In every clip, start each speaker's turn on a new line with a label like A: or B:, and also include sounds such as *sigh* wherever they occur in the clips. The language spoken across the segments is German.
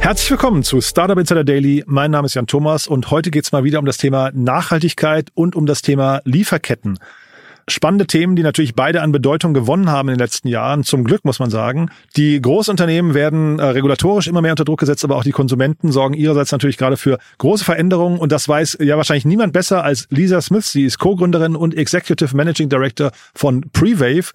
A: Herzlich willkommen zu Startup Insider Daily. Mein Name ist Jan Thomas und heute geht es mal wieder um das Thema Nachhaltigkeit und um das Thema Lieferketten. Spannende Themen, die natürlich beide an Bedeutung gewonnen haben in den letzten Jahren. Zum Glück muss man sagen. Die Großunternehmen werden äh, regulatorisch immer mehr unter Druck gesetzt, aber auch die Konsumenten sorgen ihrerseits natürlich gerade für große Veränderungen. Und das weiß ja wahrscheinlich niemand besser als Lisa Smith. Sie ist Co-Gründerin und Executive Managing Director von Prewave.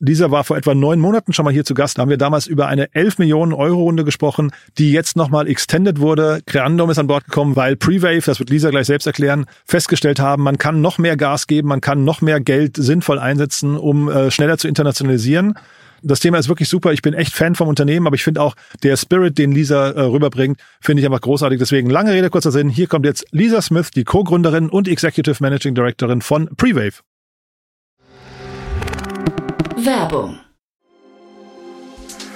A: Dieser war vor etwa neun Monaten schon mal hier zu Gast. Da haben wir damals über eine 11 Millionen Euro Runde gesprochen, die jetzt nochmal extended wurde. Creandum ist an Bord gekommen, weil Prewave, das wird Lisa gleich selbst erklären, festgestellt haben, man kann noch mehr Gas geben, man kann noch mehr Geld sinnvoll einsetzen, um äh, schneller zu internationalisieren. Das Thema ist wirklich super. Ich bin echt Fan vom Unternehmen, aber ich finde auch der Spirit, den Lisa äh, rüberbringt, finde ich einfach großartig. Deswegen lange Rede, kurzer Sinn. Hier kommt jetzt Lisa Smith, die Co-Gründerin und Executive Managing Directorin von Prewave.
B: Werbung.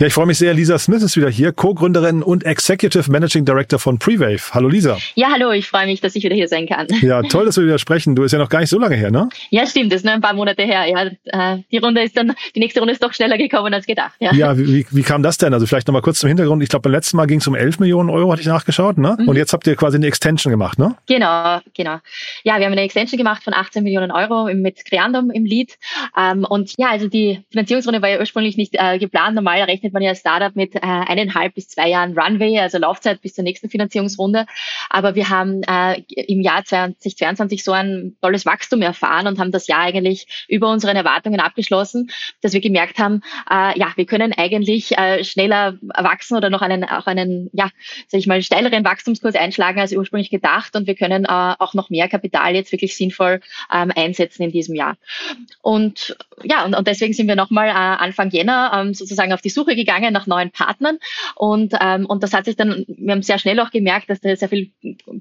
A: Ja, ich freue mich sehr. Lisa Smith ist wieder hier, Co-Gründerin und Executive Managing Director von Prewave. Hallo Lisa.
C: Ja, hallo, ich freue mich, dass ich wieder hier sein kann.
A: Ja, toll, dass wir wieder sprechen. Du ist ja noch gar nicht so lange her, ne?
C: Ja, stimmt, das ist nur ein paar Monate her. Ja, äh, die Runde ist dann, die nächste Runde ist doch schneller gekommen als gedacht. Ja,
A: ja wie, wie kam das denn? Also vielleicht nochmal kurz zum Hintergrund. Ich glaube, beim letzten Mal ging es um 11 Millionen Euro, hatte ich nachgeschaut, ne? Mhm. Und jetzt habt ihr quasi eine Extension gemacht, ne?
C: Genau, genau. Ja, wir haben eine Extension gemacht von 18 Millionen Euro mit Creandum im Lead. Ähm, und ja, also die Finanzierungsrunde war ja ursprünglich nicht äh, geplant. Normal rechnet man ja als Startup mit mit äh, eineinhalb bis zwei Jahren Runway, also Laufzeit bis zur nächsten Finanzierungsrunde. Aber wir haben äh, im Jahr 2022 so ein tolles Wachstum erfahren und haben das Jahr eigentlich über unseren Erwartungen abgeschlossen, dass wir gemerkt haben, äh, ja, wir können eigentlich äh, schneller wachsen oder noch einen, auch einen, ja, sag ich mal, steileren Wachstumskurs einschlagen als ursprünglich gedacht und wir können äh, auch noch mehr Kapital jetzt wirklich sinnvoll ähm, einsetzen in diesem Jahr. Und ja, und, und deswegen sind wir nochmal äh, Anfang Jänner ähm, sozusagen auf die Suche gegangen nach neuen Partnern. Und, ähm, und das hat sich dann, wir haben sehr schnell auch gemerkt, dass da sehr viel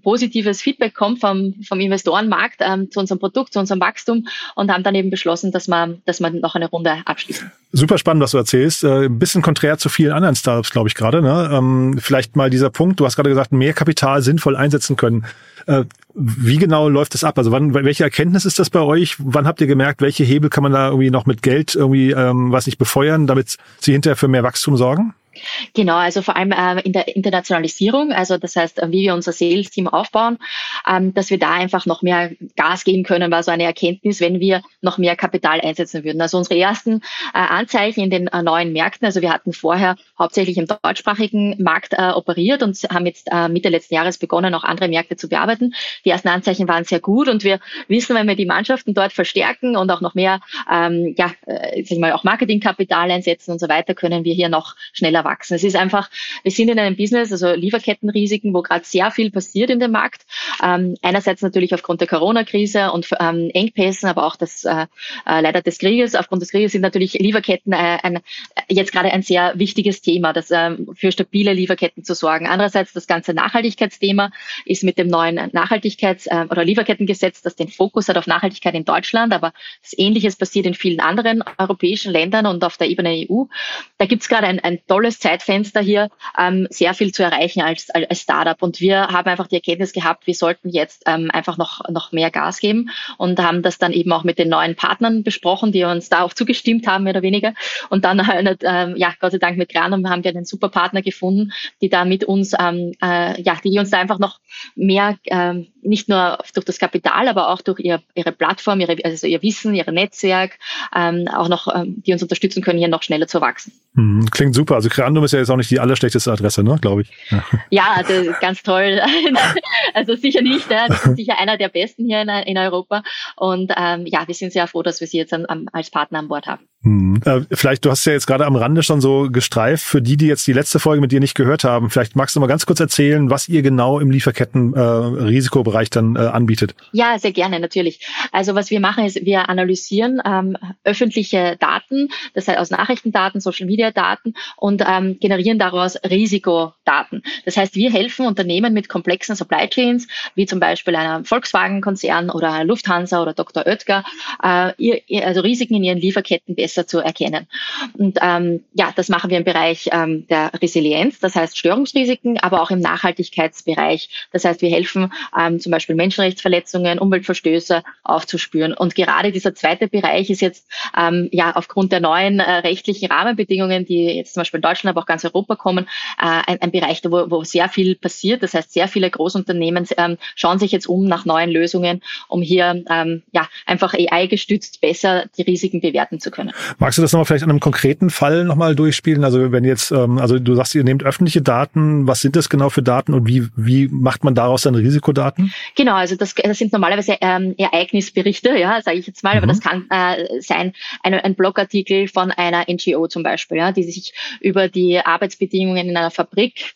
C: positives Feedback kommt vom, vom Investorenmarkt ähm, zu unserem Produkt, zu unserem Wachstum und haben dann eben beschlossen, dass man, dass man noch eine Runde abschließen.
A: Super spannend, was du erzählst. Äh, ein bisschen konträr zu vielen anderen Startups, glaube ich, gerade. Ne? Ähm, vielleicht mal dieser Punkt, du hast gerade gesagt, mehr Kapital sinnvoll einsetzen können. Äh, wie genau läuft das ab? Also wann, welche Erkenntnis ist das bei euch? Wann habt ihr gemerkt, welche Hebel kann man da irgendwie noch mit Geld irgendwie, ähm, was nicht befeuern, damit sie hinterher für mehr Wachstum sorgen?
C: Genau, also vor allem äh, in der Internationalisierung, also das heißt, äh, wie wir unser Sales-Team aufbauen, ähm, dass wir da einfach noch mehr Gas geben können, war so eine Erkenntnis, wenn wir noch mehr Kapital einsetzen würden. Also unsere ersten äh, Anzeichen in den äh, neuen Märkten, also wir hatten vorher hauptsächlich im deutschsprachigen Markt äh, operiert und haben jetzt äh, Mitte letzten Jahres begonnen, auch andere Märkte zu bearbeiten. Die ersten Anzeichen waren sehr gut und wir wissen, wenn wir die Mannschaften dort verstärken und auch noch mehr, ähm, ja, äh, sag ich mal, auch Marketingkapital einsetzen und so weiter, können wir hier noch schneller wachsen. Es ist einfach, wir sind in einem Business, also Lieferkettenrisiken, wo gerade sehr viel passiert in dem Markt. Ähm, einerseits natürlich aufgrund der Corona-Krise und ähm, Engpässen, aber auch das äh, äh, leider des Krieges. Aufgrund des Krieges sind natürlich Lieferketten äh, ein, jetzt gerade ein sehr wichtiges Thema, das ähm, für stabile Lieferketten zu sorgen. Andererseits das ganze Nachhaltigkeitsthema ist mit dem neuen Nachhaltigkeits- äh, oder Lieferkettengesetz, das den Fokus hat auf Nachhaltigkeit in Deutschland, aber das Ähnliches passiert in vielen anderen europäischen Ländern und auf der Ebene EU. Da gibt es gerade ein, ein tolles Zeitfenster hier, ähm, sehr viel zu erreichen als, als Startup. Und wir haben einfach die Erkenntnis gehabt, wir sollten jetzt ähm, einfach noch, noch mehr Gas geben und haben das dann eben auch mit den neuen Partnern besprochen, die uns da auch zugestimmt haben, mehr oder weniger. Und dann halt, ähm, ja, Gott sei Dank mit Granum haben wir einen super Partner gefunden, die da mit uns, ähm, äh, ja, die uns da einfach noch mehr ähm, nicht nur durch das Kapital, aber auch durch ihr, ihre Plattform, ihre, also ihr Wissen, ihr Netzwerk, ähm, auch noch, ähm, die uns unterstützen können, hier noch schneller zu wachsen.
A: Hm, klingt super. Also Creandum ist ja jetzt auch nicht die allerschlechteste Adresse, ne, glaube ich.
C: Ja, ja also ganz toll. *laughs* also sicher nicht. Ja. Das ist sicher einer der besten hier in, in Europa. Und ähm, ja, wir sind sehr froh, dass wir sie jetzt am, als Partner an Bord haben.
A: Hm. Äh, vielleicht, du hast ja jetzt gerade am Rande schon so gestreift, für die, die jetzt die letzte Folge mit dir nicht gehört haben, vielleicht magst du mal ganz kurz erzählen, was ihr genau im Lieferketten-Risikobereich äh, dann äh, anbietet.
C: Ja, sehr gerne, natürlich. Also was wir machen, ist, wir analysieren ähm, öffentliche Daten, das heißt aus Nachrichtendaten, Social Media Daten und ähm, generieren daraus Risikodaten. Das heißt, wir helfen Unternehmen mit komplexen Supply Chains, wie zum Beispiel einer Volkswagen-Konzern oder Lufthansa oder Dr. Oetker, äh, ihr, also Risiken in ihren Lieferketten besser zu erkennen. Und ähm, ja, das machen wir im Bereich ähm, der Resilienz, das heißt Störungsrisiken, aber auch im Nachhaltigkeitsbereich. Das heißt, wir helfen ähm, zum Beispiel Menschenrechtsverletzungen, Umweltverstöße aufzuspüren. Und gerade dieser zweite Bereich ist jetzt ähm, ja aufgrund der neuen äh, rechtlichen Rahmenbedingungen, die jetzt zum Beispiel in Deutschland, aber auch ganz Europa kommen, äh, ein, ein Bereich, wo, wo sehr viel passiert. Das heißt, sehr viele Großunternehmen ähm, schauen sich jetzt um nach neuen Lösungen, um hier ähm, ja einfach AI gestützt besser die Risiken bewerten zu können.
A: Magst du das nochmal vielleicht an einem konkreten Fall nochmal durchspielen? Also wenn jetzt, ähm, also du sagst, ihr nehmt öffentliche Daten, was sind das genau für Daten und wie, wie macht man daraus dann Risikodaten?
C: Genau, also das, das sind normalerweise ähm, Ereignisberichte, ja, sage ich jetzt mal, mhm. aber das kann äh, sein ein, ein Blogartikel von einer NGO zum Beispiel, ja, die sich über die Arbeitsbedingungen in einer Fabrik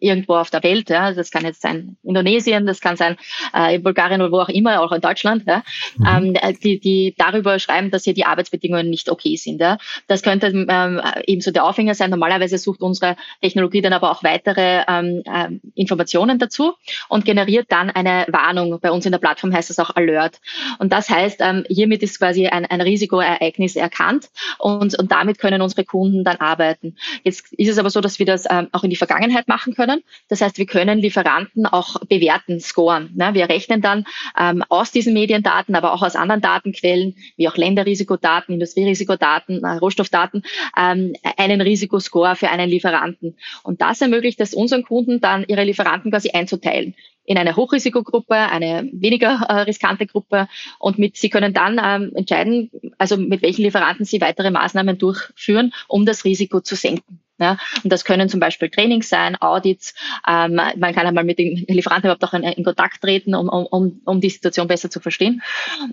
C: irgendwo auf der Welt. Ja. Das kann jetzt sein Indonesien, das kann sein äh, in Bulgarien oder wo auch immer, auch in Deutschland, ja. Mhm. Ähm, die, die darüber schreiben, dass hier die Arbeitsbedingungen nicht okay sind. Ja. Das könnte ähm, ebenso der Aufhänger sein. Normalerweise sucht unsere Technologie dann aber auch weitere ähm, äh, Informationen dazu und generiert dann eine Warnung. Bei uns in der Plattform heißt das auch Alert. Und das heißt, ähm, hiermit ist quasi ein, ein Risikoereignis erkannt und, und damit können unsere Kunden dann arbeiten. Jetzt ist es aber so, dass wir das ähm, auch in die Vergangenheit Vergangenheit machen können. Das heißt, wir können Lieferanten auch bewerten, scoren. Ne? Wir rechnen dann ähm, aus diesen Mediendaten, aber auch aus anderen Datenquellen, wie auch Länderrisikodaten, Industrierisikodaten, äh, Rohstoffdaten, ähm, einen Risikoscore für einen Lieferanten. Und das ermöglicht es unseren Kunden dann, ihre Lieferanten quasi einzuteilen in eine Hochrisikogruppe, eine weniger äh, riskante Gruppe und mit, sie können dann ähm, entscheiden, also mit welchen Lieferanten sie weitere Maßnahmen durchführen, um das Risiko zu senken. Ja, und das können zum Beispiel Trainings sein, Audits. Ähm, man kann einmal mit dem Lieferanten überhaupt auch in, in Kontakt treten, um, um, um die Situation besser zu verstehen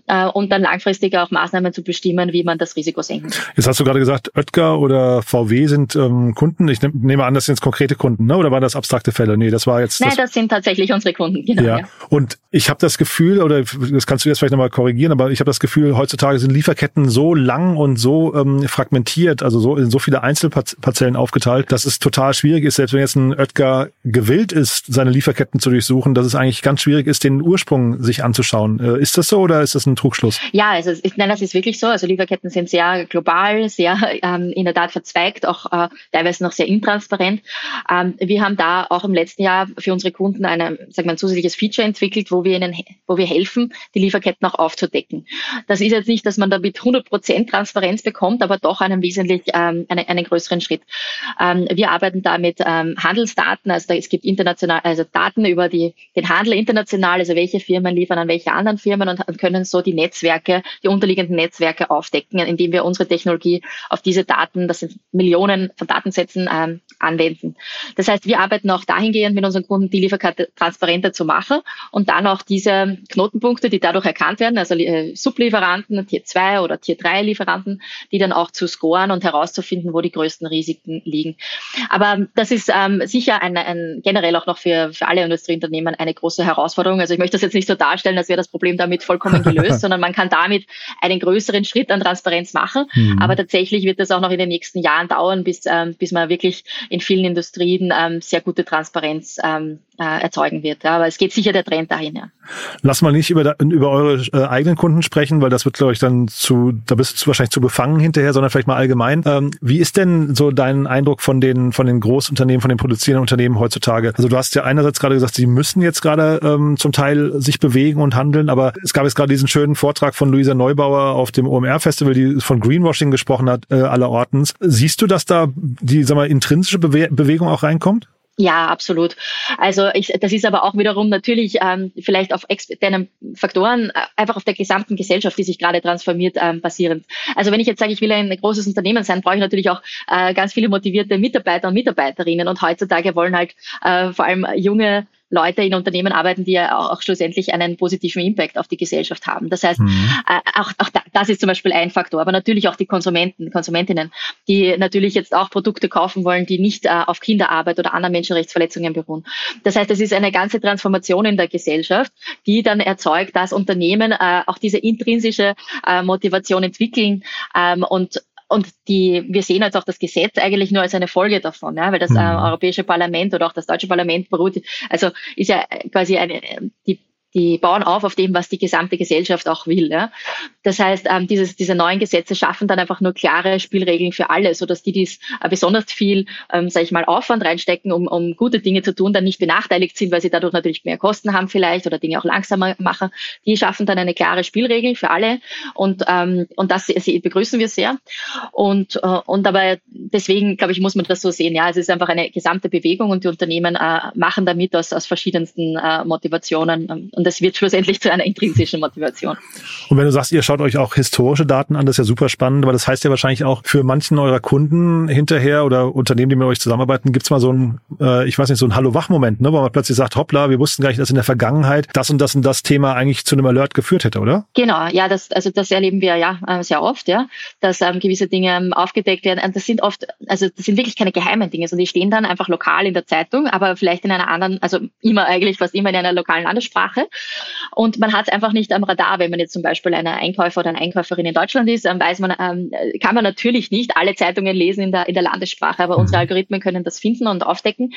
C: äh, und dann langfristig auch Maßnahmen zu bestimmen, wie man das Risiko senken kann.
A: Jetzt hast du gerade gesagt, Oetker oder VW sind ähm, Kunden. Ich nehm, nehme an, das sind jetzt konkrete Kunden, ne? oder waren das abstrakte Fälle? Nee, das war jetzt.
C: Nein, das, das sind tatsächlich unsere Kunden, genau. Ja. ja.
A: Und ich habe das Gefühl, oder das kannst du jetzt vielleicht nochmal korrigieren, aber ich habe das Gefühl, heutzutage sind Lieferketten so lang und so ähm, fragmentiert, also so in so viele Einzelparzellen auf aufgeteilt, dass es total schwierig ist, selbst wenn jetzt ein Oetker gewillt ist, seine Lieferketten zu durchsuchen, dass es eigentlich ganz schwierig ist, den Ursprung sich anzuschauen. Äh, ist das so oder ist das ein Trugschluss?
C: Ja, also ich, nein, das ist wirklich so. Also Lieferketten sind sehr global, sehr ähm, in der Tat verzweigt, auch äh, teilweise noch sehr intransparent. Ähm, wir haben da auch im letzten Jahr für unsere Kunden eine, sagen wir, ein zusätzliches Feature entwickelt, wo wir ihnen, wo wir helfen, die Lieferketten auch aufzudecken. Das ist jetzt nicht, dass man damit 100 Prozent Transparenz bekommt, aber doch einen wesentlich ähm, einen, einen größeren Schritt. Ähm, wir arbeiten da mit ähm, Handelsdaten, also da, es gibt international, also Daten über die, den Handel international, also welche Firmen liefern an welche anderen Firmen und, und können so die Netzwerke, die unterliegenden Netzwerke aufdecken, indem wir unsere Technologie auf diese Daten, das sind Millionen von Datensätzen, ähm, anwenden. Das heißt, wir arbeiten auch dahingehend mit unseren Kunden, die Lieferkette transparenter zu machen und dann auch diese Knotenpunkte, die dadurch erkannt werden, also äh, Sublieferanten, Tier 2 oder Tier 3 Lieferanten, die dann auch zu scoren und herauszufinden, wo die größten Risiken liegen. Aber das ist ähm, sicher ein, ein, generell auch noch für, für alle Industrieunternehmen eine große Herausforderung. Also ich möchte das jetzt nicht so darstellen, als wäre das Problem damit vollkommen gelöst, *laughs* sondern man kann damit einen größeren Schritt an Transparenz machen. Mhm. Aber tatsächlich wird das auch noch in den nächsten Jahren dauern, bis, ähm, bis man wirklich in vielen Industrien ähm, sehr gute Transparenz ähm, äh, erzeugen wird. Ja. Aber es geht sicher der Trend dahin. Ja.
A: Lass mal nicht über, über eure äh, eigenen Kunden sprechen, weil das wird, glaube ich, dann zu, da bist du wahrscheinlich zu befangen hinterher, sondern vielleicht mal allgemein. Ähm, wie ist denn so dein Eindruck von den, von den Großunternehmen, von den produzierenden Unternehmen heutzutage? Also du hast ja einerseits gerade gesagt, sie müssen jetzt gerade ähm, zum Teil sich bewegen und handeln, aber es gab jetzt gerade diesen schönen Vortrag von Luisa Neubauer auf dem OMR-Festival, die von Greenwashing gesprochen hat, äh, allerortens. Siehst du, dass da die, sag mal, intrinsische Bewe Bewegung auch reinkommt?
C: Ja, absolut. Also ich, das ist aber auch wiederum natürlich ähm, vielleicht auf externen Faktoren, äh, einfach auf der gesamten Gesellschaft, die sich gerade transformiert, ähm, basierend. Also wenn ich jetzt sage, ich will ein großes Unternehmen sein, brauche ich natürlich auch äh, ganz viele motivierte Mitarbeiter und Mitarbeiterinnen. Und heutzutage wollen halt äh, vor allem junge Leute in Unternehmen arbeiten, die ja auch, auch schlussendlich einen positiven Impact auf die Gesellschaft haben. Das heißt, mhm. äh, auch, auch da, das ist zum Beispiel ein Faktor, aber natürlich auch die Konsumenten, Konsumentinnen, die natürlich jetzt auch Produkte kaufen wollen, die nicht äh, auf Kinderarbeit oder anderen Menschenrechtsverletzungen beruhen. Das heißt, es ist eine ganze Transformation in der Gesellschaft, die dann erzeugt, dass Unternehmen äh, auch diese intrinsische äh, Motivation entwickeln ähm, und und die, wir sehen jetzt auch das Gesetz eigentlich nur als eine Folge davon, ja, weil das äh, mhm. Europäische Parlament oder auch das deutsche Parlament beruht, also ist ja quasi eine, die die bauen auf auf dem, was die gesamte Gesellschaft auch will. Ja. Das heißt, ähm, dieses, diese neuen Gesetze schaffen dann einfach nur klare Spielregeln für alle, so dass die, die äh, besonders viel, ähm, sage ich mal, Aufwand reinstecken, um, um gute Dinge zu tun, dann nicht benachteiligt sind, weil sie dadurch natürlich mehr Kosten haben vielleicht oder Dinge auch langsamer machen. Die schaffen dann eine klare Spielregel für alle und ähm, und das sie begrüßen wir sehr. Und äh, und aber deswegen glaube ich muss man das so sehen. Ja, es ist einfach eine gesamte Bewegung und die Unternehmen äh, machen damit aus aus verschiedensten äh, Motivationen ähm, und das wird schlussendlich zu einer intrinsischen Motivation.
A: Und wenn du sagst, ihr schaut euch auch historische Daten an, das ist ja super spannend, aber das heißt ja wahrscheinlich auch für manchen eurer Kunden hinterher oder Unternehmen, die mit euch zusammenarbeiten, gibt's mal so ein, äh, ich weiß nicht, so ein Hallo-Wach-Moment, ne, wo man plötzlich sagt, hoppla, wir wussten gar nicht, dass in der Vergangenheit das und das und das Thema eigentlich zu einem Alert geführt hätte, oder?
C: Genau, ja, das, also das erleben wir ja äh, sehr oft, ja, dass ähm, gewisse Dinge ähm, aufgedeckt werden. Und das sind oft, also das sind wirklich keine geheimen Dinge, sondern die stehen dann einfach lokal in der Zeitung, aber vielleicht in einer anderen, also immer eigentlich fast immer in einer lokalen Landessprache. Und man hat es einfach nicht am Radar, wenn man jetzt zum Beispiel eine Einkäufer oder eine Einkäuferin in Deutschland ist, dann weiß man, ähm, kann man natürlich nicht alle Zeitungen lesen in der, in der Landessprache, aber unsere mhm. Algorithmen können das finden und aufdecken.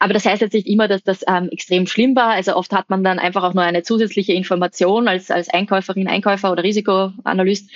C: Aber das heißt jetzt nicht immer, dass das ähm, extrem schlimm war. Also oft hat man dann einfach auch nur eine zusätzliche Information als, als Einkäuferin, Einkäufer oder Risikoanalyst,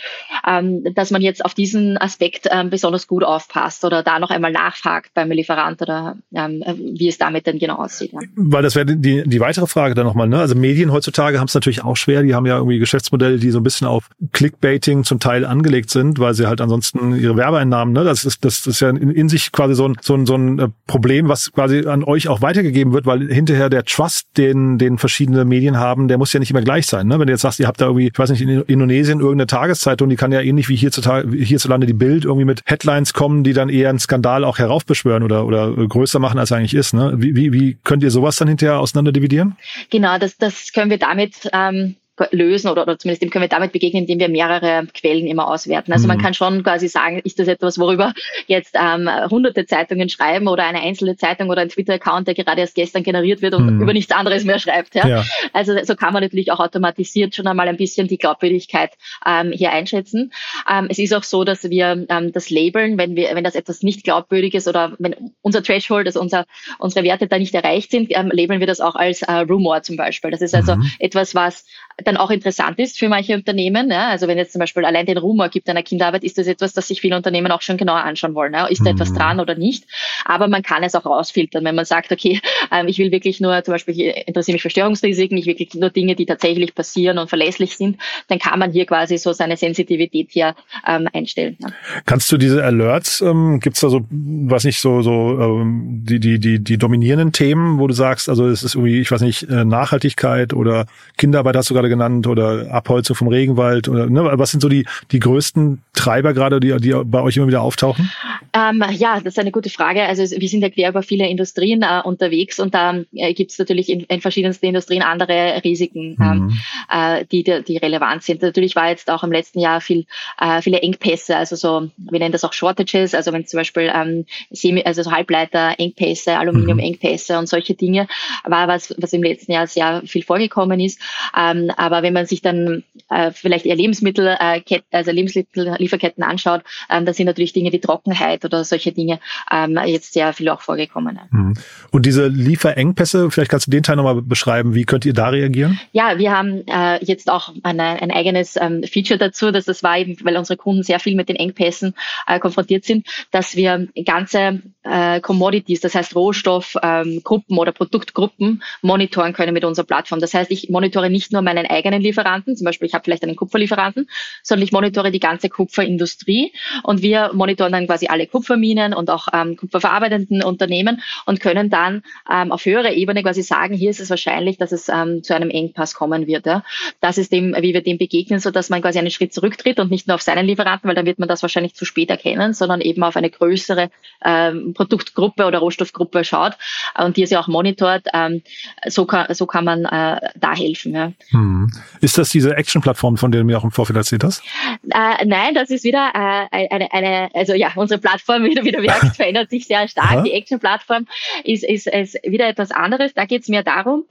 C: ähm, dass man jetzt auf diesen Aspekt ähm, besonders gut aufpasst oder da noch einmal nachfragt beim Lieferant oder ähm, wie es damit denn genau aussieht. Ja.
A: Weil das wäre die, die weitere Frage dann nochmal. Ne? Also Medien heutzutage haben es natürlich auch schwer. Die haben ja irgendwie Geschäftsmodelle, die so ein bisschen auf Clickbaiting zum Teil angelegt sind, weil sie halt ansonsten ihre Werbeeinnahmen, ne? das, ist, das ist ja in, in sich quasi so ein, so ein, so ein äh, Problem, was quasi an euch auch weitergegeben wird, weil hinterher der Trust, den, den verschiedene Medien haben, der muss ja nicht immer gleich sein. Ne? Wenn du jetzt sagst, ihr habt da irgendwie, ich weiß nicht, in Indonesien irgendeine Tageszeitung, die kann ja ähnlich wie hierzulande die Bild irgendwie mit Headlines kommen, die dann eher einen Skandal auch heraufbeschwören oder, oder größer machen, als er eigentlich ist. Ne? Wie, wie, wie könnt ihr sowas dann hinterher auseinander dividieren?
C: Genau, das, das können wir damit ähm, lösen oder, oder zumindest dem können wir damit begegnen, indem wir mehrere Quellen immer auswerten. Also mhm. man kann schon quasi sagen, ist das etwas, worüber jetzt ähm, hunderte Zeitungen schreiben oder eine einzelne Zeitung oder ein Twitter-Account, der gerade erst gestern generiert wird und mhm. über nichts anderes mehr schreibt. Ja? ja? Also so kann man natürlich auch automatisiert schon einmal ein bisschen die Glaubwürdigkeit ähm, hier einschätzen. Ähm, es ist auch so, dass wir ähm, das labeln, wenn wir, wenn das etwas nicht glaubwürdig ist oder wenn unser Threshold, also unser, unsere Werte da nicht erreicht sind, ähm, labeln wir das auch als äh, Rumor zum Beispiel. Das ist also mhm. etwas, was dann auch interessant ist für manche Unternehmen. Ja? Also wenn jetzt zum Beispiel allein den Rumor gibt einer Kinderarbeit, ist das etwas, das sich viele Unternehmen auch schon genauer anschauen wollen. Ja? Ist da mhm. etwas dran oder nicht? Aber man kann es auch rausfiltern, wenn man sagt, okay, ähm, ich will wirklich nur, zum Beispiel ich interessiere mich für Störungsrisiken, ich will wirklich nur Dinge, die tatsächlich passieren und verlässlich sind, dann kann man hier quasi so seine Sensitivität hier ähm, einstellen. Ja.
A: Kannst du diese Alerts, ähm, gibt es da so, was nicht, so, so ähm, die, die, die, die dominierenden Themen, wo du sagst, also es ist irgendwie, ich weiß nicht, äh, Nachhaltigkeit oder Kinderarbeit hast du gerade genannt oder Abholzung vom Regenwald oder ne, was sind so die, die größten Treiber gerade, die, die bei euch immer wieder auftauchen?
C: Ähm, ja, das ist eine gute Frage. Also wir sind ja quer über viele Industrien äh, unterwegs und da äh, gibt es natürlich in, in verschiedensten Industrien andere Risiken, ähm, mhm. äh, die, die relevant sind. Natürlich war jetzt auch im letzten Jahr viel, äh, viele Engpässe, also so, wir nennen das auch Shortages, also wenn zum Beispiel ähm, Semi, also so Halbleiter-Engpässe, Aluminium-Engpässe mhm. und solche Dinge, war was, was im letzten Jahr sehr viel vorgekommen ist. Ähm, aber wenn man sich dann äh, vielleicht eher Lebensmittel, äh, also Lebensmittellieferketten anschaut, ähm, da sind natürlich Dinge wie Trockenheit oder solche Dinge ähm, jetzt sehr viel auch vorgekommen.
A: Mhm. Und diese Lieferengpässe, vielleicht kannst du den Teil nochmal beschreiben. Wie könnt ihr da reagieren?
C: Ja, wir haben äh, jetzt auch eine, ein eigenes ähm, Feature dazu, dass das war eben, weil unsere Kunden sehr viel mit den Engpässen äh, konfrontiert sind, dass wir ganze äh, Commodities, das heißt Rohstoffgruppen ähm, oder Produktgruppen monitoren können mit unserer Plattform. Das heißt, ich monitore nicht nur meinen eigenen Lieferanten, zum Beispiel ich habe vielleicht einen Kupferlieferanten, sondern ich monitore die ganze Kupferindustrie und wir monitoren dann quasi alle Kupferminen und auch ähm, kupferverarbeitenden Unternehmen und können dann ähm, auf höherer Ebene quasi sagen, hier ist es wahrscheinlich, dass es ähm, zu einem Engpass kommen wird. Ja. Das ist dem, wie wir dem begegnen, so dass man quasi einen Schritt zurücktritt und nicht nur auf seinen Lieferanten, weil dann wird man das wahrscheinlich zu spät erkennen, sondern eben auf eine größere ähm, Produktgruppe oder Rohstoffgruppe schaut und die sie auch monitort. Ähm, so, kann, so kann man äh, da helfen. Ja.
A: Hm. Ist das diese Action-Plattform, von der du mir auch im Vorfeld erzählt hast?
C: Äh, nein, das ist wieder äh, eine, eine, also ja, unsere Plattform, *laughs* wie du wieder merkst, verändert sich sehr stark. Die Action-Plattform ist, ist, ist wieder etwas anderes. Da geht es mehr darum,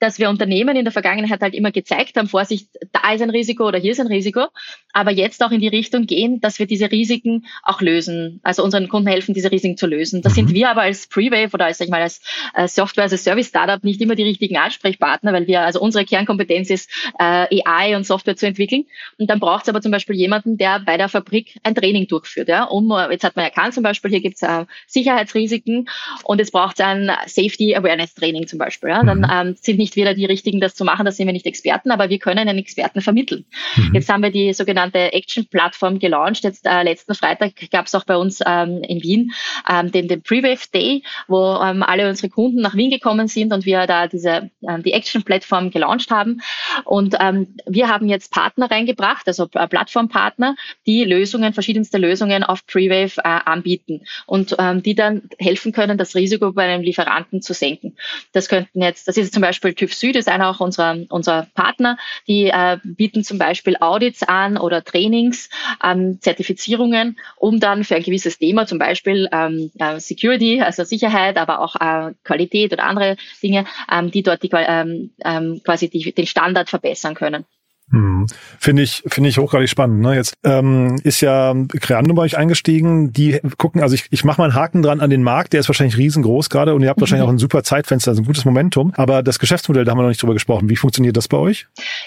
C: dass wir Unternehmen in der Vergangenheit halt immer gezeigt haben, Vorsicht, da ist ein Risiko oder hier ist ein Risiko, aber jetzt auch in die Richtung gehen, dass wir diese Risiken auch lösen, also unseren Kunden helfen, diese Risiken zu lösen. Da mhm. sind wir aber als Prewave oder als, sag ich mal, als äh, Software, als Service Startup nicht immer die richtigen Ansprechpartner, weil wir, also unsere Kernkompetenz ist, äh, AI und Software zu entwickeln. Und dann braucht es aber zum Beispiel jemanden, der bei der Fabrik ein Training durchführt. Ja, um, jetzt hat man erkannt zum Beispiel, hier gibt es äh, Sicherheitsrisiken und jetzt braucht es ein Safety Awareness Training zum Beispiel. Ja. Dann mhm. ähm, sind nicht nicht wieder die Richtigen, das zu machen. Da sind wir nicht Experten, aber wir können einen Experten vermitteln. Mhm. Jetzt haben wir die sogenannte Action-Plattform gelauncht. Jetzt äh, letzten Freitag gab es auch bei uns ähm, in Wien ähm, den, den Prewave Day, wo ähm, alle unsere Kunden nach Wien gekommen sind und wir da diese ähm, die Action-Plattform gelauncht haben. Und ähm, wir haben jetzt Partner reingebracht, also äh, Plattformpartner, die Lösungen, verschiedenste Lösungen auf Prewave äh, anbieten und ähm, die dann helfen können, das Risiko bei einem Lieferanten zu senken. Das könnten jetzt, das ist zum Beispiel TÜV Süd ist einer auch unserer, unserer Partner. Die äh, bieten zum Beispiel Audits an oder Trainings, ähm, Zertifizierungen, um dann für ein gewisses Thema, zum Beispiel ähm, äh, Security, also Sicherheit, aber auch äh, Qualität oder andere Dinge, ähm, die dort die, ähm, ähm, quasi die, den Standard verbessern können.
A: Hm. Finde ich, finde ich hochgradig spannend. Ne? Jetzt ähm, ist ja Creando bei euch eingestiegen. Die gucken, also ich, ich mache mal einen Haken dran an den Markt, der ist wahrscheinlich riesengroß gerade und ihr habt mhm. wahrscheinlich auch ein super Zeitfenster, also ein gutes Momentum. Aber das Geschäftsmodell, da haben wir noch nicht drüber gesprochen. Wie funktioniert das bei euch?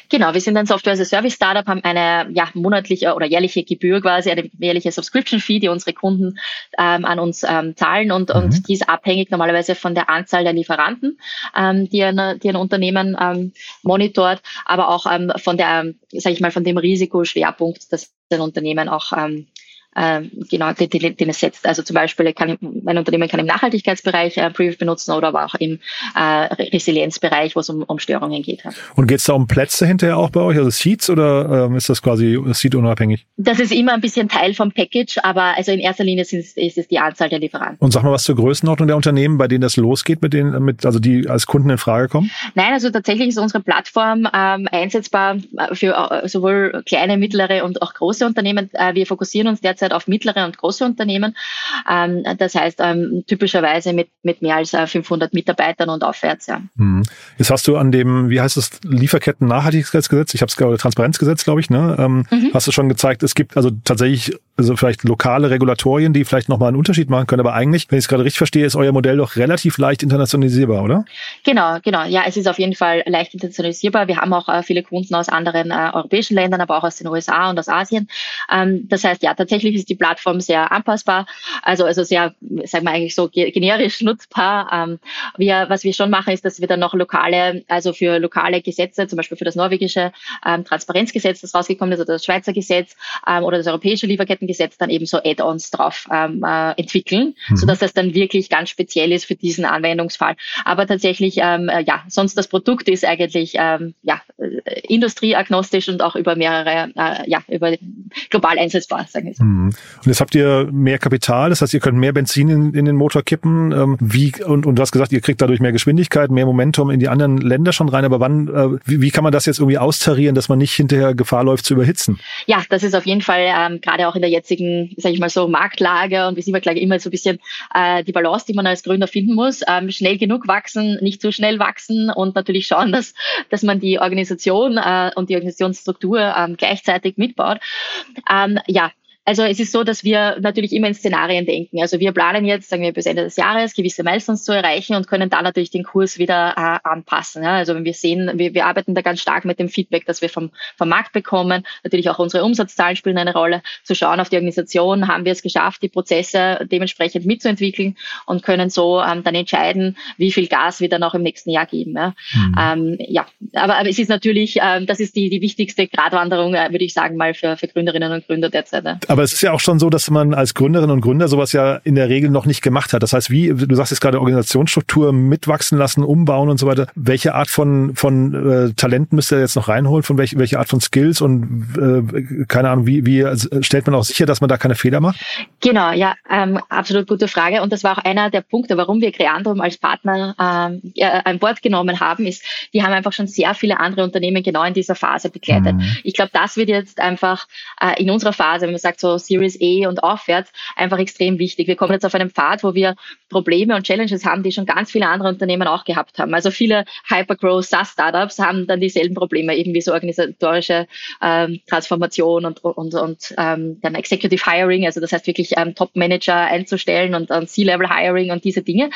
C: Genau, wir sind ein Software-as-a-Service-Startup, haben eine ja, monatliche oder jährliche Gebühr quasi, eine jährliche Subscription-Fee, die unsere Kunden ähm, an uns ähm, zahlen und, mhm. und die ist abhängig normalerweise von der Anzahl der Lieferanten, ähm, die, ein, die ein Unternehmen ähm, monitort, aber auch ähm, von der ähm, sage ich mal, von dem Risikoschwerpunkt, dass ein Unternehmen auch ähm, äh, genau, den, den, den es setzt. Also zum Beispiel kann mein Unternehmen kann im Nachhaltigkeitsbereich äh, Preview benutzen oder aber auch im äh, Resilienzbereich, wo es um, um Störungen geht.
A: Und geht es da um Plätze hinterher auch bei euch, also Seeds oder ähm, ist das quasi Seed unabhängig?
C: Das ist immer ein bisschen Teil vom Package, aber also in erster Linie ist, ist es die Anzahl der Lieferanten.
A: Und sag mal was zur Größenordnung der Unternehmen, bei denen das losgeht, mit denen, mit, also die als Kunden in Frage kommen?
C: Nein, also tatsächlich ist unsere Plattform ähm, einsetzbar für äh, sowohl kleine, mittlere und auch große Unternehmen. Äh, wir fokussieren uns derzeit derzeit auf mittlere und große Unternehmen. Ähm, das heißt ähm, typischerweise mit, mit mehr als 500 äh, Mitarbeitern und aufwärts. Ja.
A: Hm. Jetzt hast du an dem, wie heißt das, Lieferketten-Nachhaltigkeitsgesetz, ich habe es Transparenzgesetz, glaube ich, ne? Ähm, mhm. hast du schon gezeigt, es gibt also tatsächlich also vielleicht lokale Regulatorien, die vielleicht nochmal einen Unterschied machen können, aber eigentlich, wenn ich es gerade richtig verstehe, ist euer Modell doch relativ leicht internationalisierbar, oder?
C: Genau, genau. Ja, es ist auf jeden Fall leicht internationalisierbar. Wir haben auch äh, viele Kunden aus anderen äh, europäischen Ländern, aber auch aus den USA und aus Asien. Ähm, das heißt, ja, tatsächlich ist die Plattform sehr anpassbar, also, also sehr, sagen wir eigentlich so generisch nutzbar. Ähm, wir, was wir schon machen, ist, dass wir dann noch lokale, also für lokale Gesetze, zum Beispiel für das norwegische ähm, Transparenzgesetz, das rausgekommen ist, oder das Schweizer Gesetz ähm, oder das europäische Lieferkettengesetz, dann eben so Add-ons drauf ähm, äh, entwickeln, mhm. sodass das dann wirklich ganz speziell ist für diesen Anwendungsfall. Aber tatsächlich, ähm, äh, ja, sonst das Produkt ist eigentlich ähm, ja, äh, industrieagnostisch und auch über mehrere, äh, ja, über global einsetzbar, sagen wir so. Mhm.
A: Und jetzt habt ihr mehr Kapital, das heißt, ihr könnt mehr Benzin in, in den Motor kippen. Ähm, wie, und, und du hast gesagt, ihr kriegt dadurch mehr Geschwindigkeit, mehr Momentum in die anderen Länder schon rein. Aber wann, äh, wie, wie kann man das jetzt irgendwie austarieren, dass man nicht hinterher Gefahr läuft zu überhitzen?
C: Ja, das ist auf jeden Fall ähm, gerade auch in der jetzigen, sage ich mal so, Marktlage und wie sieht man gleich immer so ein bisschen äh, die Balance, die man als Gründer finden muss. Ähm, schnell genug wachsen, nicht zu schnell wachsen und natürlich schauen, dass, dass man die Organisation äh, und die Organisationsstruktur ähm, gleichzeitig mitbaut. Ähm, ja, Also es ist so, dass wir natürlich immer in Szenarien denken. Also wir planen jetzt, sagen wir bis Ende des Jahres, gewisse Milestones zu erreichen und können dann natürlich den Kurs wieder äh, anpassen. Ja? Also wenn wir sehen, wir, wir arbeiten da ganz stark mit dem Feedback, das wir vom, vom Markt bekommen. Natürlich auch unsere Umsatzzahlen spielen eine Rolle. Zu schauen auf die Organisation, haben wir es geschafft, die Prozesse dementsprechend mitzuentwickeln und können so ähm, dann entscheiden, wie viel Gas wir dann auch im nächsten Jahr geben. Ja, mhm. ähm, ja. Aber, aber es ist natürlich, ähm, das ist die, die wichtigste Gratwanderung, äh, würde ich sagen, mal für, für Gründerinnen und Gründer derzeit. Ja.
A: Aber es ist ja auch schon so, dass man als Gründerin und Gründer sowas ja in der Regel noch nicht gemacht hat. Das heißt, wie, du sagst jetzt gerade Organisationsstruktur mitwachsen lassen, umbauen und so weiter. Welche Art von, von äh, Talenten müsst ihr jetzt noch reinholen? Von welch, welche Art von Skills und äh, keine Ahnung, wie, wie stellt man auch sicher, dass man da keine Fehler macht?
C: Genau, ja, ähm, absolut gute Frage. Und das war auch einer der Punkte, warum wir Creandum als Partner ähm, an Bord genommen haben, ist, die haben einfach schon sehr viele andere Unternehmen genau in dieser Phase begleitet. Mhm. Ich glaube, das wird jetzt einfach äh, in unserer Phase, wenn man sagt so Series A und aufwärts, einfach extrem wichtig. Wir kommen jetzt auf einen Pfad, wo wir Probleme und Challenges haben, die schon ganz viele andere Unternehmen auch gehabt haben. Also viele Hypergrowth SaaS-Startups haben dann dieselben Probleme, eben wie so organisatorische ähm, Transformation und, und, und ähm, dann Executive Hiring, also das heißt wirklich ähm, Top-Manager einzustellen und, und C-Level Hiring und diese Dinge.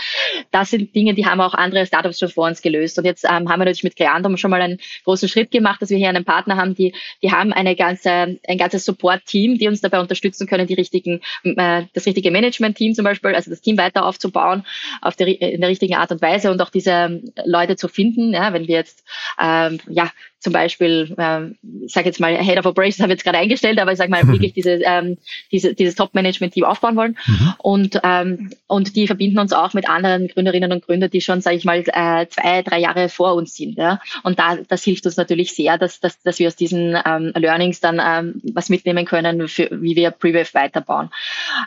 C: Das sind Dinge, die haben auch andere Startups schon vor uns gelöst. Und jetzt ähm, haben wir natürlich mit Creandum schon mal einen großen Schritt gemacht, dass wir hier einen Partner haben, die, die haben eine ganze, ein ganzes Support-Team, die uns dabei unterstützen können, die richtigen, äh, das richtige Management-Team zum Beispiel, also das Team weiter aufzubauen auf der, in der richtigen Art und Weise und auch diese Leute zu finden. Ja, wenn wir jetzt ähm, ja zum Beispiel, ähm, ich sage jetzt mal, Head of Operations habe ich jetzt gerade eingestellt, aber ich sage mal *laughs* wirklich diese, ähm, diese, dieses Top-Management-Team aufbauen wollen. Mhm. Und, ähm, und die verbinden uns auch mit anderen Gründerinnen und Gründern, die schon, sage ich mal, äh, zwei, drei Jahre vor uns sind. Ja? Und da, das hilft uns natürlich sehr, dass, dass, dass wir aus diesen ähm, Learnings dann ähm, was mitnehmen können, für, wie wir Prewave weiterbauen.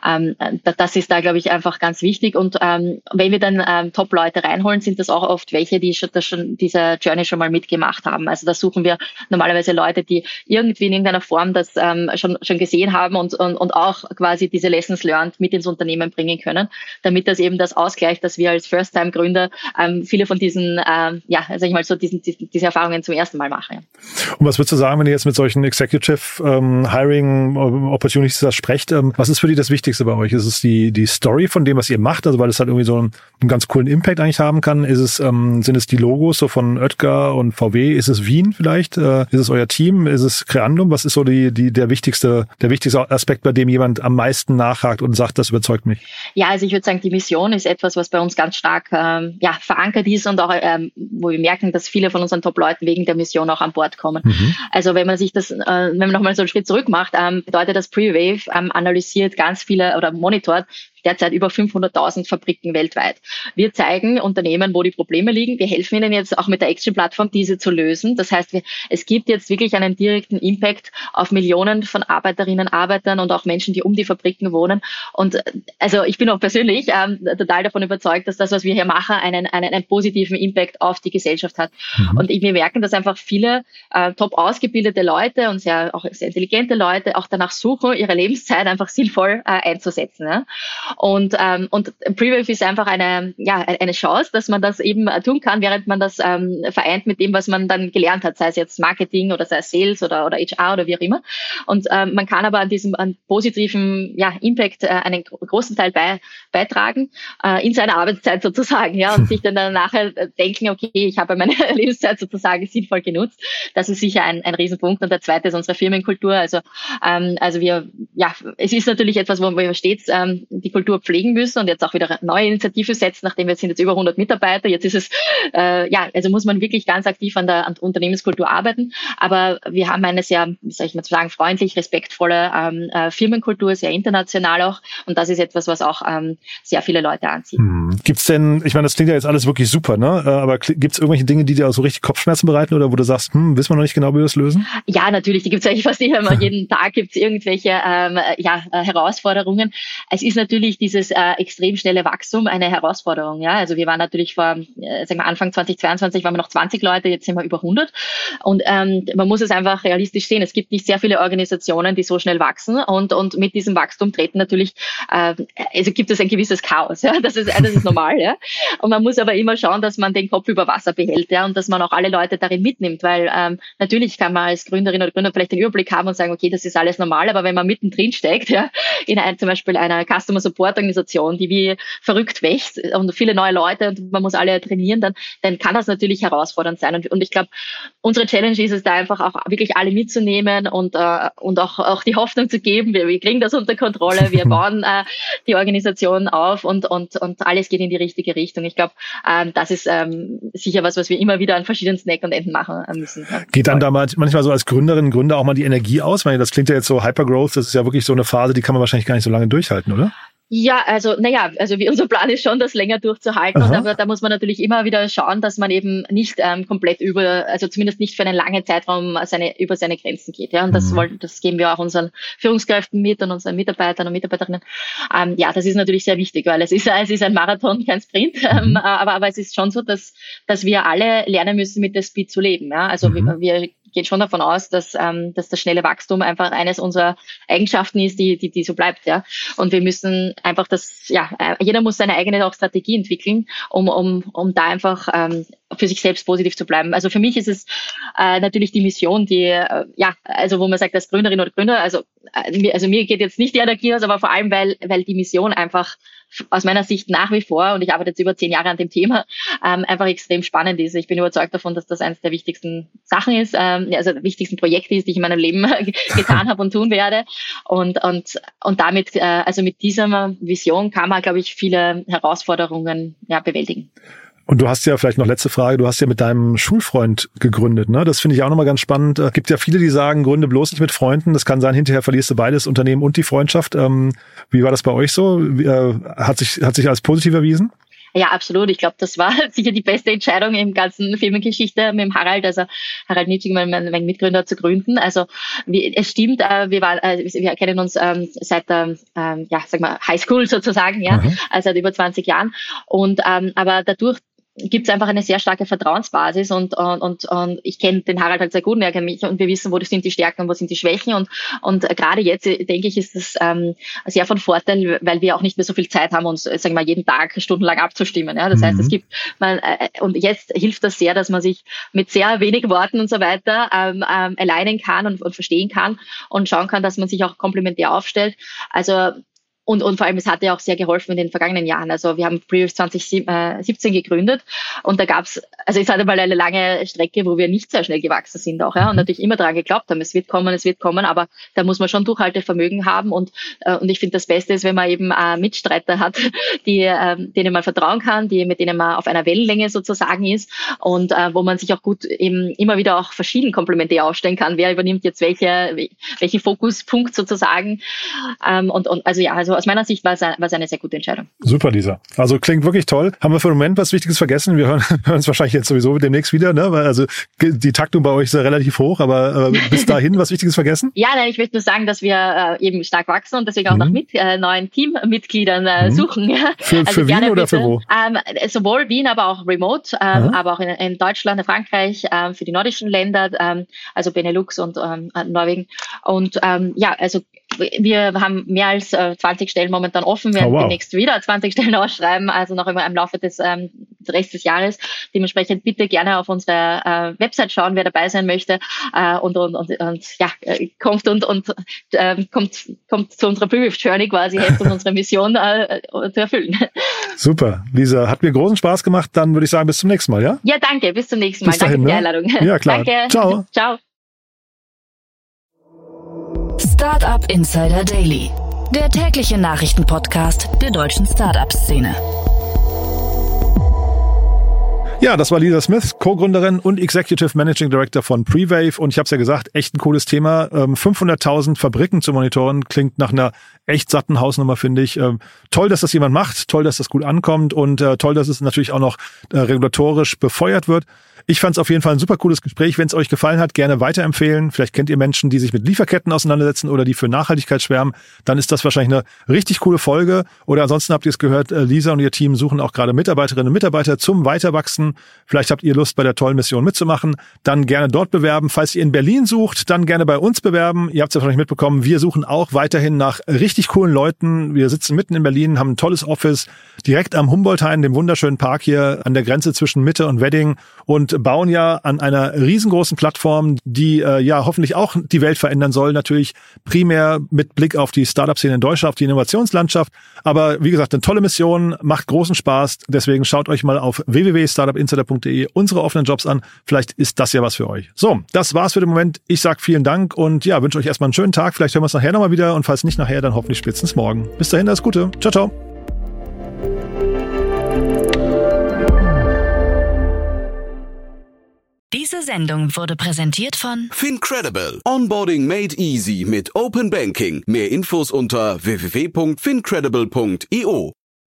C: Ähm, das ist da, glaube ich, einfach ganz wichtig. Und ähm, wenn wir dann ähm, Top-Leute reinholen, sind das auch oft welche, die schon, das schon diese Journey schon mal mitgemacht haben. Also das suchen wir normalerweise Leute, die irgendwie in irgendeiner Form das ähm, schon, schon gesehen haben und, und, und auch quasi diese Lessons learned mit ins Unternehmen bringen können, damit das eben das ausgleicht, dass wir als First-Time-Gründer ähm, viele von diesen, ähm, ja, sag ich mal so, diesen, diesen, diese Erfahrungen zum ersten Mal machen.
A: Und was würdest du sagen, wenn ihr jetzt mit solchen Executive ähm, Hiring Opportunities das sprecht? Ähm, was ist für die das Wichtigste bei euch? Ist es die, die Story von dem, was ihr macht? Also weil es halt irgendwie so einen, einen ganz coolen Impact eigentlich haben kann? Ist es, ähm, sind es die Logos so von Oetker und VW? Ist es Wien vielleicht? Äh, ist es euer Team? Ist es Creandum? Was ist so die, die, der wichtigste, der wichtigste Aspekt, bei dem jemand am meisten nachhakt und sagt, das überzeugt mich?
C: Ja, also ich würde sagen, die Mission ist etwas, was bei uns ganz stark ähm, ja, verankert ist und auch, ähm, wo wir merken, dass viele von unseren Top-Leuten wegen der Mission auch an Bord kommen. Mhm. Also wenn man sich das, äh, wenn man nochmal so einen Schritt zurück macht, ähm, bedeutet das Pre-Wave ähm, analysiert ganz viele oder monitort derzeit über 500.000 Fabriken weltweit. Wir zeigen Unternehmen, wo die Probleme liegen. Wir helfen ihnen jetzt auch mit der Action-Plattform, diese zu lösen. Das heißt, wir, es gibt jetzt wirklich einen direkten Impact auf Millionen von Arbeiterinnen, Arbeitern und auch Menschen, die um die Fabriken wohnen. Und äh, also ich bin auch persönlich ähm, total davon überzeugt, dass das, was wir hier machen, einen, einen, einen positiven Impact auf die Gesellschaft hat. Mhm. Und wir merken, dass einfach viele äh, top ausgebildete Leute und sehr auch sehr intelligente Leute auch danach suchen, ihre Lebenszeit einfach sinnvoll äh, einzusetzen. Ja? Und, ähm, und Preview ist einfach eine, ja, eine Chance, dass man das eben tun kann, während man das ähm, vereint mit dem, was man dann gelernt hat, sei es jetzt Marketing oder sei es Sales oder, oder HR oder wie auch immer. Und ähm, man kann aber an diesem an positiven ja, Impact äh, einen großen Teil bei, beitragen, äh, in seiner Arbeitszeit sozusagen, ja, und sich dann, dann nachher denken, okay, ich habe meine *laughs* Lebenszeit sozusagen sinnvoll genutzt. Das ist sicher ein, ein Riesenpunkt. Und der zweite ist unsere Firmenkultur. Also, ähm, also wir, ja, es ist natürlich etwas, wo wir stets ähm, die Kultur pflegen müssen und jetzt auch wieder neue Initiative setzen, nachdem wir sind jetzt über 100 Mitarbeiter. Jetzt ist es, äh, ja, also muss man wirklich ganz aktiv an der, an der Unternehmenskultur arbeiten. Aber wir haben eine sehr, wie soll ich mal sagen, freundlich, respektvolle ähm, äh, Firmenkultur, sehr international auch. Und das ist etwas, was auch ähm, sehr viele Leute anzieht. Hm.
A: Gibt's denn, ich meine, das klingt ja jetzt alles wirklich super, ne? Äh, aber gibt's irgendwelche Dinge, die dir auch so richtig Kopfschmerzen bereiten oder wo du sagst, hm, wissen wir noch nicht genau, wie wir das lösen?
C: Ja, natürlich. Die gibt's eigentlich fast *laughs* immer. Jeden Tag gibt's irgendwelche ähm, ja, Herausforderungen. Es ist natürlich natürlich dieses äh, extrem schnelle Wachstum eine Herausforderung. Ja, also wir waren natürlich vor, äh, sagen wir Anfang 2022 waren wir noch 20 Leute, jetzt sind wir über 100. Und ähm, man muss es einfach realistisch sehen. Es gibt nicht sehr viele Organisationen, die so schnell wachsen und und mit diesem Wachstum treten natürlich, äh, also gibt es ein gewisses Chaos. Ja, das ist das ist normal. Ja, und man muss aber immer schauen, dass man den Kopf über Wasser behält. Ja, und dass man auch alle Leute darin mitnimmt, weil ähm, natürlich kann man als Gründerin oder Gründer vielleicht den Überblick haben und sagen, okay, das ist alles normal, aber wenn man mittendrin steckt, ja, in ein, zum Beispiel einer Customer Support Organisation, die wie verrückt wächst und viele neue Leute und man muss alle trainieren, dann, dann kann das natürlich herausfordernd sein. Und, und ich glaube, unsere Challenge ist es da einfach auch wirklich alle mitzunehmen und, äh, und auch, auch die Hoffnung zu geben, wir, wir kriegen das unter Kontrolle, wir *laughs* bauen äh, die Organisation auf und, und, und alles geht in die richtige Richtung. Ich glaube, ähm, das ist ähm, sicher was, was wir immer wieder an verschiedenen Snack und Enden machen äh, müssen.
A: Geht dann da manchmal so als Gründerin, Gründer auch mal die Energie aus? Weil das klingt ja jetzt so Hypergrowth, das ist ja wirklich so eine Phase, die kann man wahrscheinlich gar nicht so lange durchhalten, oder?
C: Ja, also naja, also wie unser Plan ist schon, das länger durchzuhalten. Und aber da muss man natürlich immer wieder schauen, dass man eben nicht ähm, komplett über, also zumindest nicht für einen langen Zeitraum seine, über seine Grenzen geht. Ja, und das mhm. wollen, das geben wir auch unseren Führungskräften mit und unseren Mitarbeitern und Mitarbeiterinnen. Ähm, ja, das ist natürlich sehr wichtig, weil es ist, *laughs* es ist ein Marathon, kein Sprint. Mhm. Ähm, aber, aber es ist schon so, dass, dass wir alle lernen müssen, mit der Speed zu leben. Ja, also mhm. wir, wir geht schon davon aus, dass, ähm, dass das schnelle Wachstum einfach eines unserer Eigenschaften ist, die, die, die so bleibt. Ja. Und wir müssen einfach das, ja, äh, jeder muss seine eigene auch Strategie entwickeln, um, um, um da einfach ähm, für sich selbst positiv zu bleiben. Also für mich ist es äh, natürlich die Mission, die, äh, ja, also wo man sagt, als Gründerin oder Gründer, also, äh, also mir geht jetzt nicht die Energie aus, aber vor allem, weil, weil die Mission einfach aus meiner Sicht nach wie vor, und ich arbeite jetzt über zehn Jahre an dem Thema, ähm, einfach extrem spannend ist. Ich bin überzeugt davon, dass das eines der wichtigsten Sachen ist, ähm, also der wichtigsten Projekte ist, die ich in meinem Leben *laughs* getan habe und tun werde. Und, und, und damit, äh, also mit dieser Vision kann man, glaube ich, viele Herausforderungen ja, bewältigen.
A: Und du hast ja vielleicht noch letzte Frage, du hast ja mit deinem Schulfreund gegründet, ne? Das finde ich auch nochmal ganz spannend. Es äh, gibt ja viele, die sagen, gründe bloß nicht mit Freunden. Das kann sein, hinterher verlierst du beides Unternehmen und die Freundschaft. Ähm, wie war das bei euch so? Äh, hat sich, hat sich als positiv erwiesen?
C: Ja, absolut. Ich glaube, das war *laughs* sicher die beste Entscheidung im ganzen Firmengeschichte mit dem Harald, also Harald Nitschig, mein, mein Mitgründer, zu gründen. Also wie, es stimmt, äh, wir, waren, äh, wir kennen uns ähm, seit der ähm, ja, sag mal, Highschool sozusagen, ja, mhm. also seit über 20 Jahren. Und ähm, aber dadurch, gibt es einfach eine sehr starke Vertrauensbasis und, und, und, und ich kenne den Harald halt sehr gut und er kennt mich und wir wissen, wo sind die Stärken und wo sind die Schwächen und, und gerade jetzt, denke ich, ist das ähm, sehr von Vorteil, weil wir auch nicht mehr so viel Zeit haben, uns, sagen wir mal, jeden Tag stundenlang abzustimmen. Ja? Das mhm. heißt, es gibt, man, äh, und jetzt hilft das sehr, dass man sich mit sehr wenig Worten und so weiter ähm, ähm, alleinen kann und, und verstehen kann und schauen kann, dass man sich auch komplementär aufstellt. Also und, und vor allem, es hat ja auch sehr geholfen in den vergangenen Jahren. Also wir haben Previous 2017 gegründet und da gab's also es hatte mal eine lange Strecke, wo wir nicht sehr schnell gewachsen sind auch, ja, und mhm. natürlich immer daran geglaubt haben, es wird kommen, es wird kommen, aber da muss man schon Durchhaltevermögen haben und, äh, und ich finde, das Beste ist, wenn man eben äh, Mitstreiter hat, *laughs* die, äh, denen man vertrauen kann, die, mit denen man auf einer Wellenlänge sozusagen ist und äh, wo man sich auch gut eben immer wieder auch verschieden komplementär aufstellen kann, wer übernimmt jetzt welche, welchen Fokuspunkt sozusagen ähm, und, und also ja, also aus meiner Sicht war es, war es eine sehr gute Entscheidung.
A: Super, Lisa. Also klingt wirklich toll. Haben wir für den Moment was Wichtiges vergessen? Wir hören, *laughs* hören uns wahrscheinlich jetzt sowieso demnächst wieder, ne? Weil also die Taktung bei euch ist ja relativ hoch, aber äh, bis *laughs* dahin was Wichtiges vergessen?
C: Ja, nein, ich möchte nur sagen, dass wir äh, eben stark wachsen und deswegen auch mhm. noch mit äh, neuen Teammitgliedern äh, mhm. suchen.
A: Für, also für Wien oder bitte, für wo?
C: Ähm, sowohl Wien, aber auch remote, ähm, mhm. aber auch in, in, Deutschland, in Frankreich, ähm, für die nordischen Länder, ähm, also Benelux und ähm, Norwegen. Und ähm, ja, also wir haben mehr als äh, 20 Stellen momentan offen, werden oh, wow. demnächst wieder 20 Stellen *laughs* ausschreiben, also noch immer im Laufe des, ähm, des Rest des Jahres. Dementsprechend bitte gerne auf unsere äh, Website schauen, wer dabei sein möchte äh, und, und, und, und ja, äh, kommt und, und äh, kommt, kommt zu unserer Brief Journey quasi, helft uns *laughs* unsere Mission äh, zu erfüllen.
A: Super, Lisa, hat mir großen Spaß gemacht. Dann würde ich sagen, bis zum nächsten Mal, ja?
C: Ja, danke, bis zum nächsten Mal.
A: Bis dahin,
C: danke für die ne?
A: Einladung. Ja, klar.
C: danke.
A: Ciao.
C: Ciao.
B: Startup Insider Daily, der tägliche Nachrichtenpodcast der deutschen Startup-Szene.
A: Ja, das war Lisa Smith, Co-Gründerin und Executive Managing Director von Prewave. Und ich habe es ja gesagt, echt ein cooles Thema. 500.000 ähm, Fabriken zu monitoren klingt nach einer echt satten Hausnummer, finde ich. Ähm, toll, dass das jemand macht, toll, dass das gut ankommt und äh, toll, dass es natürlich auch noch äh, regulatorisch befeuert wird. Ich fand es auf jeden Fall ein super cooles Gespräch. Wenn es euch gefallen hat, gerne weiterempfehlen. Vielleicht kennt ihr Menschen, die sich mit Lieferketten auseinandersetzen oder die für Nachhaltigkeit schwärmen. Dann ist das wahrscheinlich eine richtig coole Folge. Oder ansonsten habt ihr es gehört, äh, Lisa und ihr Team suchen auch gerade Mitarbeiterinnen und Mitarbeiter zum Weiterwachsen. Vielleicht habt ihr Lust, bei der tollen Mission mitzumachen. Dann gerne dort bewerben. Falls ihr in Berlin sucht, dann gerne bei uns bewerben. Ihr habt es ja wahrscheinlich mitbekommen. Wir suchen auch weiterhin nach richtig coolen Leuten. Wir sitzen mitten in Berlin, haben ein tolles Office direkt am Humboldthain, dem wunderschönen Park hier an der Grenze zwischen Mitte und Wedding und bauen ja an einer riesengroßen Plattform, die äh, ja hoffentlich auch die Welt verändern soll. Natürlich primär mit Blick auf die Startup-Szene in Deutschland, auf die Innovationslandschaft. Aber wie gesagt, eine tolle Mission, macht großen Spaß. Deswegen schaut euch mal auf www.startupinsider.de unsere offenen Jobs an. Vielleicht ist das ja was für euch. So, das war's für den Moment. Ich sag vielen Dank und ja, wünsche euch erstmal einen schönen Tag. Vielleicht hören wir uns nachher nochmal wieder und falls nicht nachher, dann hoffentlich spätestens morgen. Bis dahin, alles Gute. Ciao, ciao.
B: Diese Sendung wurde präsentiert von
D: Fincredible. Onboarding made easy mit Open Banking. Mehr Infos unter www.fincredible.io.